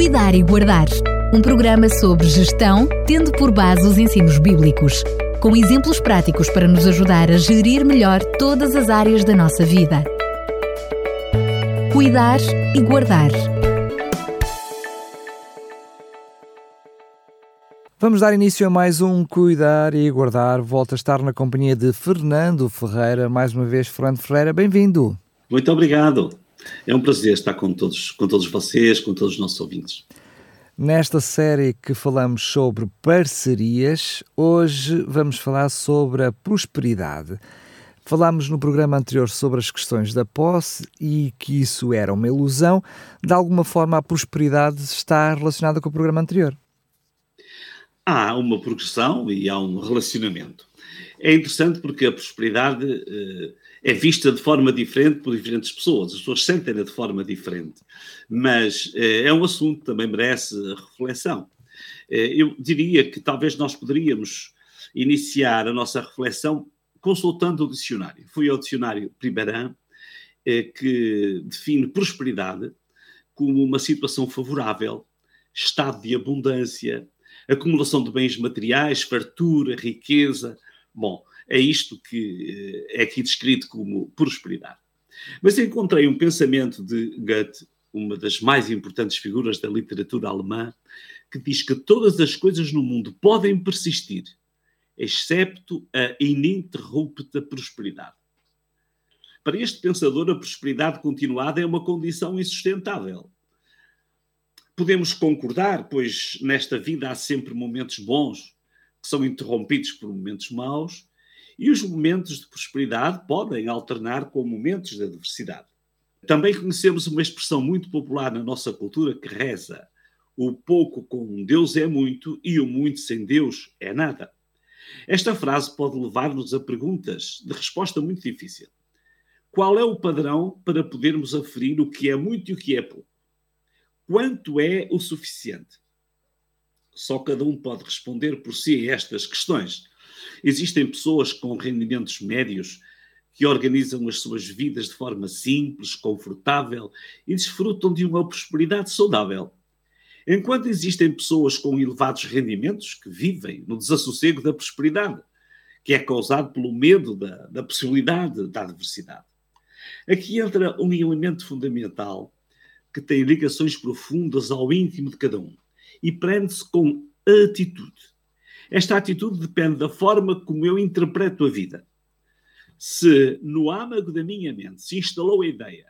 Cuidar e Guardar, um programa sobre gestão, tendo por base os ensinos bíblicos, com exemplos práticos para nos ajudar a gerir melhor todas as áreas da nossa vida. Cuidar e Guardar. Vamos dar início a mais um Cuidar e Guardar. Volto a estar na companhia de Fernando Ferreira. Mais uma vez, Fernando Ferreira, bem-vindo. Muito obrigado. É um prazer estar com todos, com todos vocês, com todos os nossos ouvintes. Nesta série que falamos sobre parcerias, hoje vamos falar sobre a prosperidade. Falámos no programa anterior sobre as questões da posse e que isso era uma ilusão. De alguma forma, a prosperidade está relacionada com o programa anterior. Há uma progressão e há um relacionamento. É interessante porque a prosperidade eh, é vista de forma diferente por diferentes pessoas, as pessoas sentem-na de forma diferente, mas eh, é um assunto que também merece reflexão. Eh, eu diria que talvez nós poderíamos iniciar a nossa reflexão consultando o dicionário. Fui ao dicionário Primeirão, que define prosperidade como uma situação favorável, estado de abundância, acumulação de bens materiais, fartura, riqueza. Bom, é isto que eh, é aqui descrito como prosperidade. Mas encontrei um pensamento de Goethe, uma das mais importantes figuras da literatura alemã, que diz que todas as coisas no mundo podem persistir, excepto a ininterrupta prosperidade. Para este pensador, a prosperidade continuada é uma condição insustentável. Podemos concordar, pois nesta vida há sempre momentos bons que são interrompidos por momentos maus, e os momentos de prosperidade podem alternar com momentos de adversidade. Também conhecemos uma expressão muito popular na nossa cultura que reza: o pouco com Deus é muito e o muito sem Deus é nada. Esta frase pode levar-nos a perguntas de resposta muito difícil. Qual é o padrão para podermos aferir o que é muito e o que é pouco? Quanto é o suficiente? Só cada um pode responder por si a estas questões. Existem pessoas com rendimentos médios que organizam as suas vidas de forma simples, confortável e desfrutam de uma prosperidade saudável. Enquanto existem pessoas com elevados rendimentos que vivem no desassossego da prosperidade, que é causado pelo medo da, da possibilidade da adversidade. Aqui entra um elemento fundamental que tem ligações profundas ao íntimo de cada um e prende-se com a atitude. Esta atitude depende da forma como eu interpreto a vida. Se no âmago da minha mente se instalou a ideia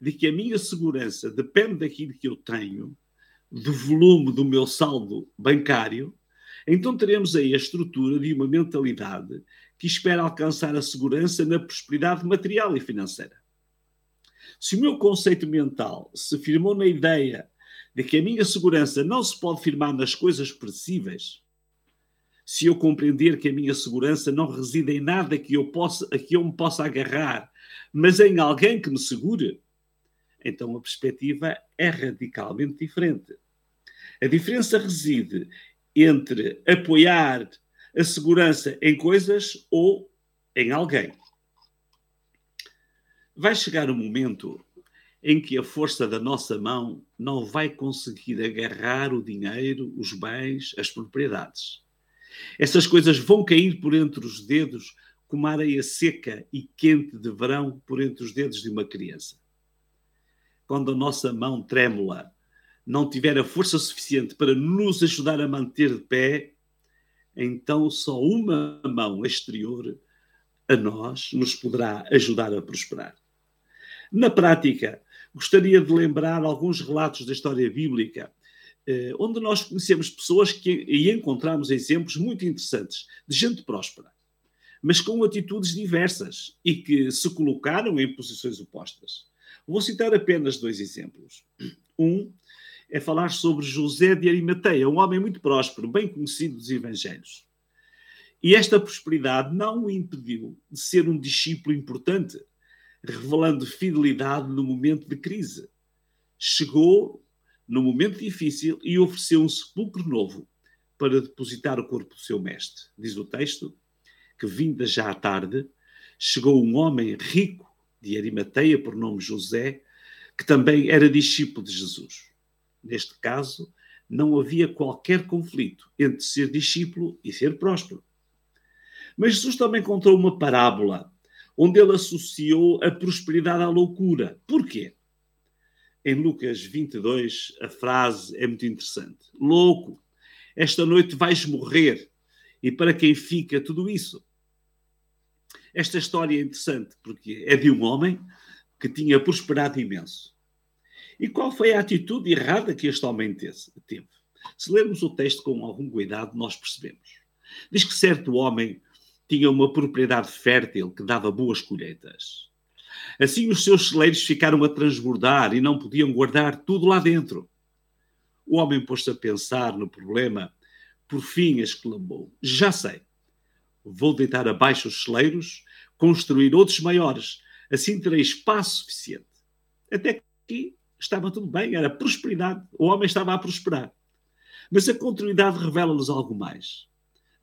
de que a minha segurança depende daquilo que eu tenho, do volume do meu saldo bancário, então teremos aí a estrutura de uma mentalidade que espera alcançar a segurança na prosperidade material e financeira. Se o meu conceito mental se firmou na ideia de que a minha segurança não se pode firmar nas coisas perecíveis, se eu compreender que a minha segurança não reside em nada que eu, possa, a que eu me possa agarrar, mas em alguém que me segure, então a perspectiva é radicalmente diferente. A diferença reside entre apoiar a segurança em coisas ou em alguém. Vai chegar um momento em que a força da nossa mão não vai conseguir agarrar o dinheiro, os bens, as propriedades. Essas coisas vão cair por entre os dedos como a areia seca e quente de verão por entre os dedos de uma criança. Quando a nossa mão trêmula não tiver a força suficiente para nos ajudar a manter de pé, então só uma mão exterior a nós nos poderá ajudar a prosperar. Na prática, gostaria de lembrar alguns relatos da história bíblica eh, onde nós conhecemos pessoas que, e encontramos exemplos muito interessantes de gente próspera, mas com atitudes diversas e que se colocaram em posições opostas. Vou citar apenas dois exemplos. Um é falar sobre José de Arimateia, um homem muito próspero, bem conhecido dos evangelhos. E esta prosperidade não o impediu de ser um discípulo importante, revelando fidelidade no momento de crise. Chegou no momento difícil e ofereceu um sepulcro novo para depositar o corpo do seu mestre. Diz o texto que, vinda já à tarde, chegou um homem rico de Arimateia, por nome José, que também era discípulo de Jesus. Neste caso, não havia qualquer conflito entre ser discípulo e ser próspero. Mas Jesus também contou uma parábola onde ele associou a prosperidade à loucura. Porquê? Em Lucas 22, a frase é muito interessante. Louco, esta noite vais morrer. E para quem fica tudo isso? Esta história é interessante porque é de um homem que tinha prosperado imenso. E qual foi a atitude errada que este homem teve? Se lermos o texto com algum cuidado, nós percebemos. Diz que certo homem tinha uma propriedade fértil que dava boas colheitas. Assim, os seus celeiros ficaram a transbordar e não podiam guardar tudo lá dentro. O homem pôs-se a pensar no problema. Por fim, exclamou: Já sei. Vou deitar abaixo os celeiros, construir outros maiores. Assim terei espaço suficiente. Até que estava tudo bem, era prosperidade. O homem estava a prosperar. Mas a continuidade revela-nos algo mais.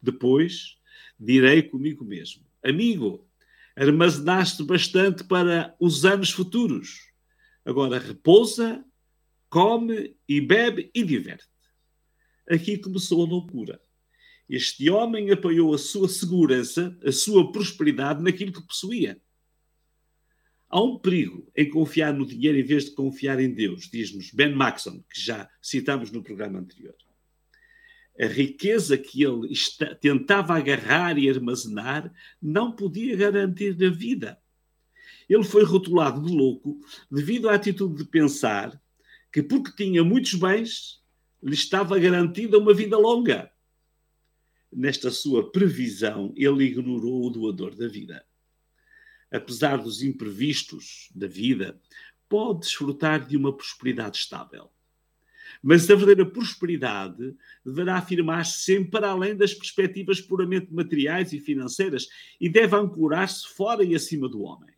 Depois, direi comigo mesmo: Amigo, armazenaste bastante para os anos futuros. Agora repousa, come e bebe e diverte. Aqui começou a loucura. Este homem apoiou a sua segurança, a sua prosperidade naquilo que possuía. Há um perigo em confiar no dinheiro em vez de confiar em Deus, diz-nos Ben Maxon, que já citamos no programa anterior a riqueza que ele está, tentava agarrar e armazenar não podia garantir a vida. Ele foi rotulado de louco devido à atitude de pensar que, porque tinha muitos bens, lhe estava garantida uma vida longa. Nesta sua previsão, ele ignorou o doador da vida. Apesar dos imprevistos da vida, pode desfrutar de uma prosperidade estável mas a verdadeira prosperidade deverá afirmar-se sempre para além das perspectivas puramente materiais e financeiras e deve ancorar-se fora e acima do homem.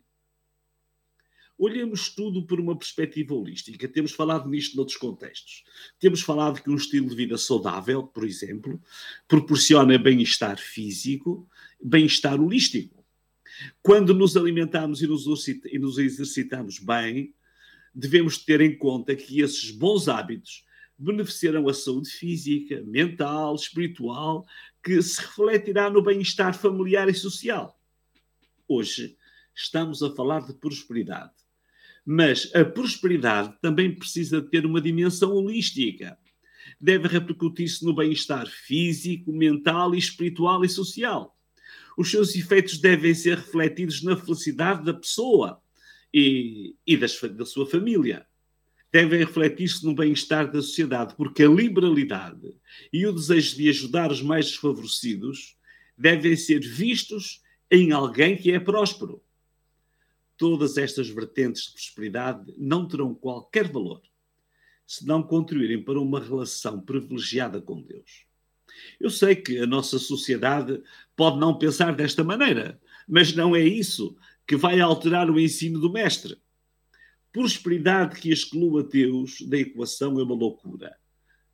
Olhemos tudo por uma perspectiva holística. Temos falado nisto noutros contextos. Temos falado que um estilo de vida saudável, por exemplo, proporciona bem-estar físico, bem-estar holístico. Quando nos alimentamos e nos exercitamos bem, devemos ter em conta que esses bons hábitos beneficiarão a saúde física, mental, espiritual, que se refletirá no bem-estar familiar e social. Hoje estamos a falar de prosperidade, mas a prosperidade também precisa ter uma dimensão holística. Deve repercutir-se no bem-estar físico, mental, espiritual e social. Os seus efeitos devem ser refletidos na felicidade da pessoa e, e das, da sua família devem refletir-se no bem-estar da sociedade, porque a liberalidade e o desejo de ajudar os mais desfavorecidos devem ser vistos em alguém que é próspero. Todas estas vertentes de prosperidade não terão qualquer valor se não contribuírem para uma relação privilegiada com Deus. Eu sei que a nossa sociedade pode não pensar desta maneira, mas não é isso que vai alterar o ensino do Mestre. Prosperidade que exclua Deus da equação é uma loucura.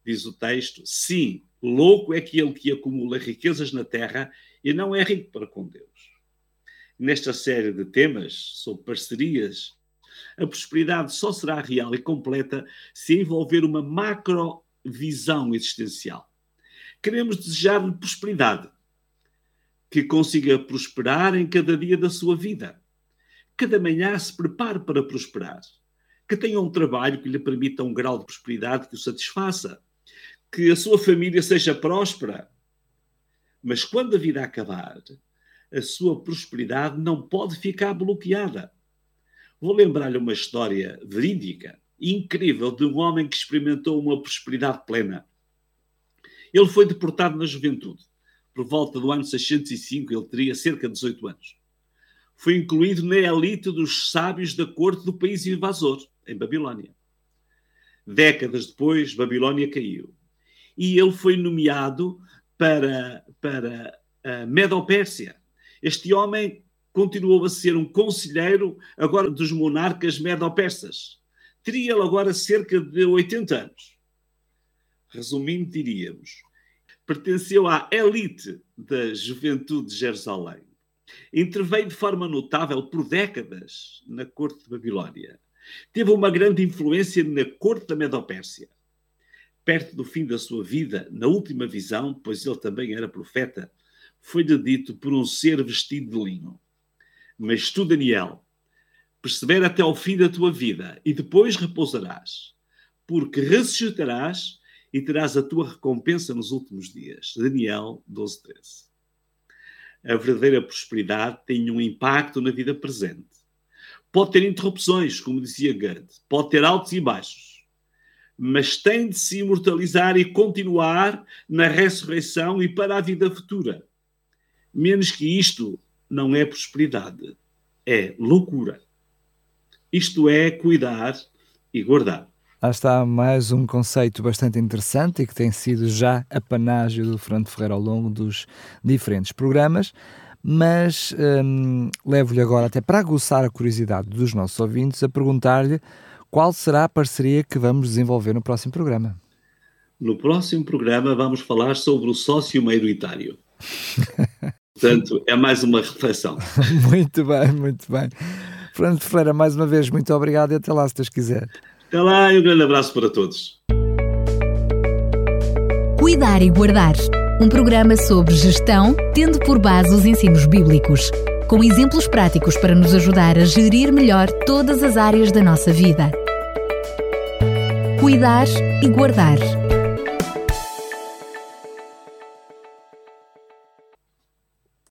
Diz o texto: sim, louco é aquele que acumula riquezas na terra e não é rico para com Deus. Nesta série de temas sobre parcerias, a prosperidade só será real e completa se envolver uma macrovisão existencial. Queremos desejar prosperidade, que consiga prosperar em cada dia da sua vida cada manhã se prepare para prosperar, que tenha um trabalho que lhe permita um grau de prosperidade que o satisfaça, que a sua família seja próspera. Mas quando a vida acabar, a sua prosperidade não pode ficar bloqueada. Vou lembrar-lhe uma história verídica, incrível, de um homem que experimentou uma prosperidade plena. Ele foi deportado na juventude. Por volta do ano 605, ele teria cerca de 18 anos foi incluído na elite dos sábios da corte do país invasor, em Babilónia. Décadas depois, Babilónia caiu. E ele foi nomeado para, para a Medo-Pérsia. Este homem continuou a ser um conselheiro agora dos monarcas medo-persas. Teria ele agora cerca de 80 anos. Resumindo, diríamos, pertenceu à elite da juventude de Jerusalém Interveio de forma notável por décadas na corte de Babilónia. Teve uma grande influência na corte da Medopérsia. perto do fim da sua vida, na última visão, pois ele também era profeta, foi-lhe dito por um ser vestido de linho. Mas tu, Daniel, persevera até ao fim da tua vida e depois repousarás, porque ressuscitarás e terás a tua recompensa nos últimos dias. Daniel 12, 13. A verdadeira prosperidade tem um impacto na vida presente. Pode ter interrupções, como dizia Goethe, pode ter altos e baixos mas tem de se imortalizar e continuar na ressurreição e para a vida futura. Menos que isto não é prosperidade, é loucura. Isto é cuidar e guardar. Lá está mais um conceito bastante interessante e que tem sido já apanágio do Fernando Ferreira ao longo dos diferentes programas, mas hum, levo-lhe agora até para aguçar a curiosidade dos nossos ouvintes a perguntar-lhe qual será a parceria que vamos desenvolver no próximo programa? No próximo programa vamos falar sobre o sócio maioritário. Portanto, é mais uma reflexão. muito bem, muito bem. Fernando Ferreira, mais uma vez, muito obrigado e até lá, se Deus quiser. Até lá e um grande abraço para todos. Cuidar e Guardar um programa sobre gestão, tendo por base os ensinos bíblicos com exemplos práticos para nos ajudar a gerir melhor todas as áreas da nossa vida. Cuidar e guardar